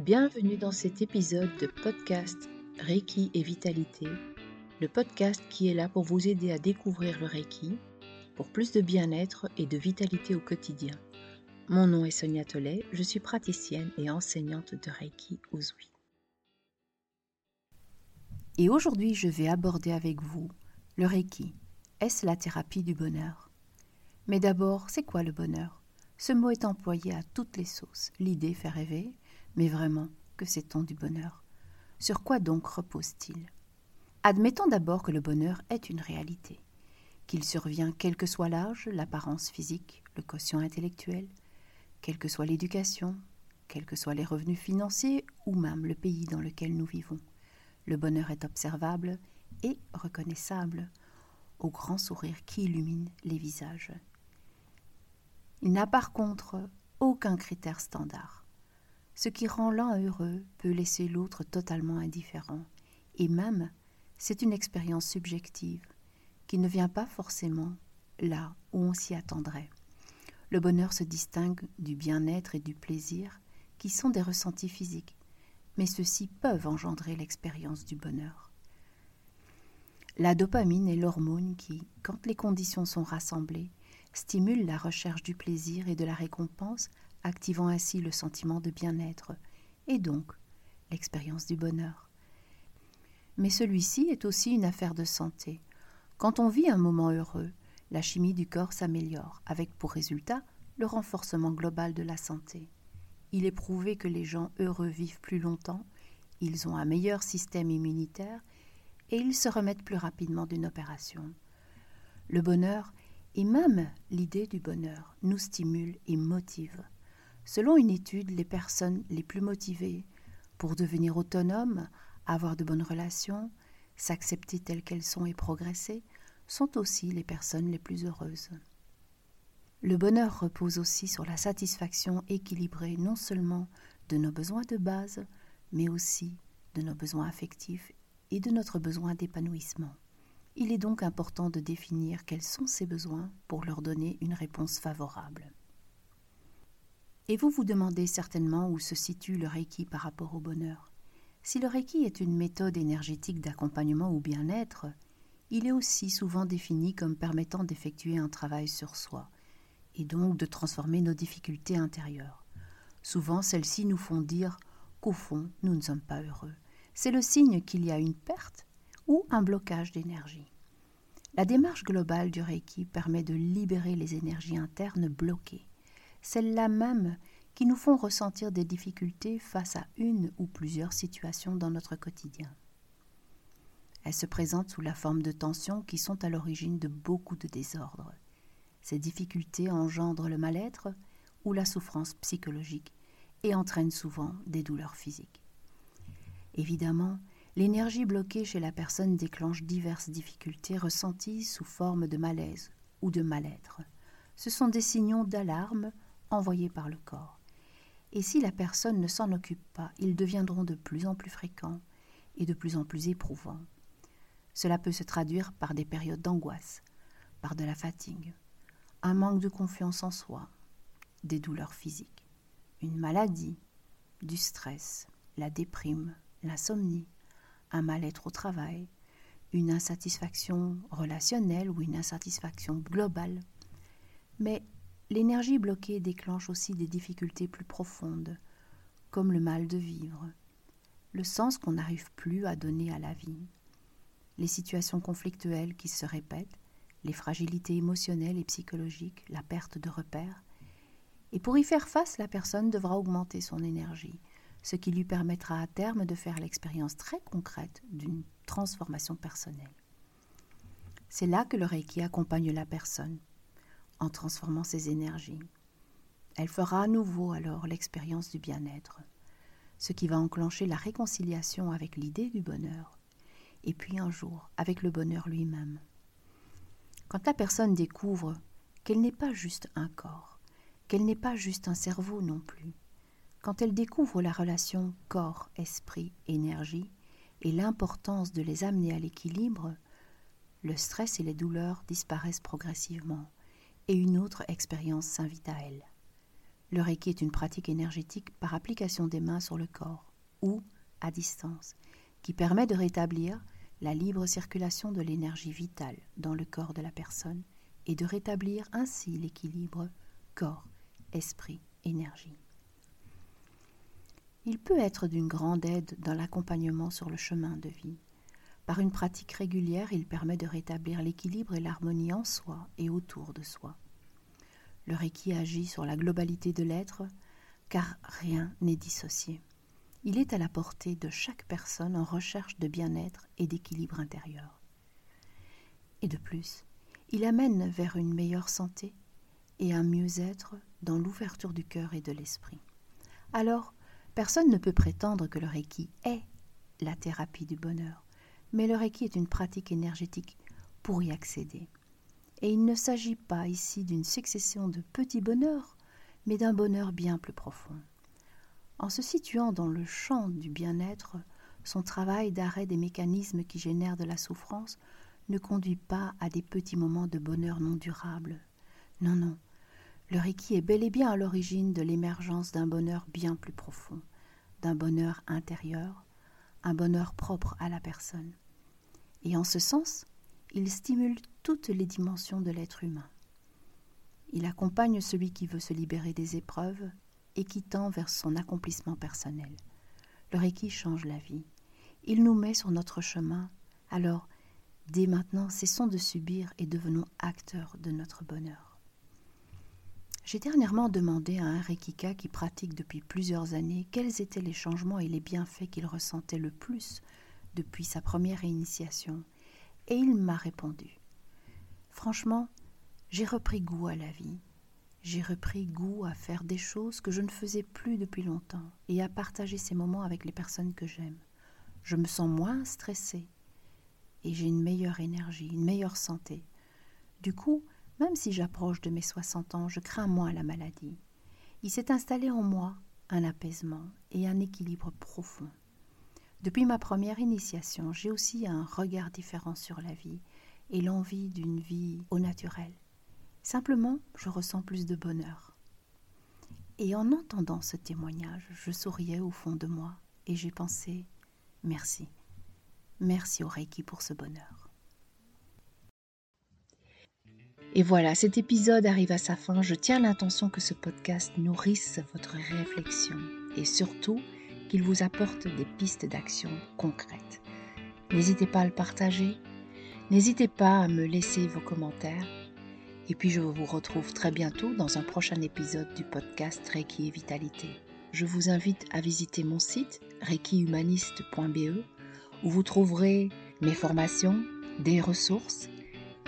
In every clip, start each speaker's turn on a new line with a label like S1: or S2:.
S1: Bienvenue dans cet épisode de podcast Reiki et Vitalité, le podcast qui est là pour vous aider à découvrir le Reiki pour plus de bien-être et de vitalité au quotidien. Mon nom est Sonia Tollet, je suis praticienne et enseignante de Reiki Uzui. Et aujourd'hui, je vais aborder avec vous le Reiki. Est-ce la thérapie du bonheur? Mais d'abord, c'est quoi le bonheur? Ce mot est employé à toutes les sauces. L'idée fait rêver, mais vraiment, que sait-on du bonheur? Sur quoi donc repose-t-il? Admettons d'abord que le bonheur est une réalité, qu'il survient quel que soit l'âge, l'apparence physique, le quotient intellectuel, quelle que soit l'éducation, quels que soient les revenus financiers ou même le pays dans lequel nous vivons. Le bonheur est observable et reconnaissable au grand sourire qui illumine les visages. Il n'a par contre aucun critère standard. Ce qui rend l'un heureux peut laisser l'autre totalement indifférent, et même c'est une expérience subjective qui ne vient pas forcément là où on s'y attendrait. Le bonheur se distingue du bien-être et du plaisir, qui sont des ressentis physiques, mais ceux-ci peuvent engendrer l'expérience du bonheur. La dopamine est l'hormone qui, quand les conditions sont rassemblées, stimule la recherche du plaisir et de la récompense activant ainsi le sentiment de bien-être et donc l'expérience du bonheur. Mais celui-ci est aussi une affaire de santé. Quand on vit un moment heureux, la chimie du corps s'améliore, avec pour résultat le renforcement global de la santé. Il est prouvé que les gens heureux vivent plus longtemps, ils ont un meilleur système immunitaire et ils se remettent plus rapidement d'une opération. Le bonheur, et même l'idée du bonheur, nous stimule et motive. Selon une étude, les personnes les plus motivées pour devenir autonomes, avoir de bonnes relations, s'accepter telles qu'elles sont et progresser, sont aussi les personnes les plus heureuses. Le bonheur repose aussi sur la satisfaction équilibrée non seulement de nos besoins de base, mais aussi de nos besoins affectifs et de notre besoin d'épanouissement. Il est donc important de définir quels sont ces besoins pour leur donner une réponse favorable. Et vous vous demandez certainement où se situe le Reiki par rapport au bonheur. Si le Reiki est une méthode énergétique d'accompagnement au bien-être, il est aussi souvent défini comme permettant d'effectuer un travail sur soi, et donc de transformer nos difficultés intérieures. Souvent, celles-ci nous font dire qu'au fond, nous ne sommes pas heureux. C'est le signe qu'il y a une perte ou un blocage d'énergie. La démarche globale du Reiki permet de libérer les énergies internes bloquées celles-là même qui nous font ressentir des difficultés face à une ou plusieurs situations dans notre quotidien. Elles se présentent sous la forme de tensions qui sont à l'origine de beaucoup de désordres. Ces difficultés engendrent le mal-être ou la souffrance psychologique et entraînent souvent des douleurs physiques. Évidemment, l'énergie bloquée chez la personne déclenche diverses difficultés ressenties sous forme de malaise ou de mal-être. Ce sont des signaux d'alarme envoyés par le corps. Et si la personne ne s'en occupe pas, ils deviendront de plus en plus fréquents et de plus en plus éprouvants. Cela peut se traduire par des périodes d'angoisse, par de la fatigue, un manque de confiance en soi, des douleurs physiques, une maladie, du stress, la déprime, l'insomnie, un mal-être au travail, une insatisfaction relationnelle ou une insatisfaction globale. Mais L'énergie bloquée déclenche aussi des difficultés plus profondes, comme le mal de vivre, le sens qu'on n'arrive plus à donner à la vie, les situations conflictuelles qui se répètent, les fragilités émotionnelles et psychologiques, la perte de repères. Et pour y faire face, la personne devra augmenter son énergie, ce qui lui permettra à terme de faire l'expérience très concrète d'une transformation personnelle. C'est là que le Reiki accompagne la personne en transformant ses énergies. Elle fera à nouveau alors l'expérience du bien-être, ce qui va enclencher la réconciliation avec l'idée du bonheur, et puis un jour avec le bonheur lui-même. Quand la personne découvre qu'elle n'est pas juste un corps, qu'elle n'est pas juste un cerveau non plus, quand elle découvre la relation corps, esprit, énergie et l'importance de les amener à l'équilibre, le stress et les douleurs disparaissent progressivement et une autre expérience s'invite à elle. Le Reiki est une pratique énergétique par application des mains sur le corps ou à distance qui permet de rétablir la libre circulation de l'énergie vitale dans le corps de la personne et de rétablir ainsi l'équilibre corps, esprit, énergie. Il peut être d'une grande aide dans l'accompagnement sur le chemin de vie. Par une pratique régulière, il permet de rétablir l'équilibre et l'harmonie en soi et autour de soi. Le Reiki agit sur la globalité de l'être, car rien n'est dissocié. Il est à la portée de chaque personne en recherche de bien-être et d'équilibre intérieur. Et de plus, il amène vers une meilleure santé et un mieux-être dans l'ouverture du cœur et de l'esprit. Alors, personne ne peut prétendre que le Reiki est la thérapie du bonheur, mais le Reiki est une pratique énergétique pour y accéder. Et il ne s'agit pas ici d'une succession de petits bonheurs, mais d'un bonheur bien plus profond. En se situant dans le champ du bien-être, son travail d'arrêt des mécanismes qui génèrent de la souffrance ne conduit pas à des petits moments de bonheur non durable. Non, non. Le Reiki est bel et bien à l'origine de l'émergence d'un bonheur bien plus profond, d'un bonheur intérieur, un bonheur propre à la personne. Et en ce sens, il stimule toutes les dimensions de l'être humain. Il accompagne celui qui veut se libérer des épreuves et qui tend vers son accomplissement personnel. Le Reiki change la vie. Il nous met sur notre chemin. Alors, dès maintenant, cessons de subir et devenons acteurs de notre bonheur. J'ai dernièrement demandé à un Reikika qui pratique depuis plusieurs années quels étaient les changements et les bienfaits qu'il ressentait le plus depuis sa première initiation, et il m'a répondu. Franchement, j'ai repris goût à la vie, j'ai repris goût à faire des choses que je ne faisais plus depuis longtemps et à partager ces moments avec les personnes que j'aime. Je me sens moins stressée et j'ai une meilleure énergie, une meilleure santé. Du coup, même si j'approche de mes 60 ans, je crains moins la maladie. Il s'est installé en moi un apaisement et un équilibre profond. Depuis ma première initiation, j'ai aussi un regard différent sur la vie et l'envie d'une vie au naturel. Simplement, je ressens plus de bonheur. Et en entendant ce témoignage, je souriais au fond de moi et j'ai pensé merci. Merci au Reiki pour ce bonheur. Et voilà, cet épisode arrive à sa fin. Je tiens l'intention que ce podcast nourrisse votre réflexion et surtout qu'il vous apporte des pistes d'action concrètes. N'hésitez pas à le partager. N'hésitez pas à me laisser vos commentaires et puis je vous retrouve très bientôt dans un prochain épisode du podcast Reiki et Vitalité. Je vous invite à visiter mon site reikihumaniste.be où vous trouverez mes formations, des ressources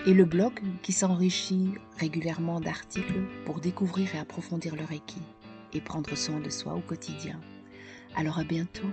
S1: et le blog qui s'enrichit régulièrement d'articles pour découvrir et approfondir le Reiki et prendre soin de soi au quotidien. Alors à bientôt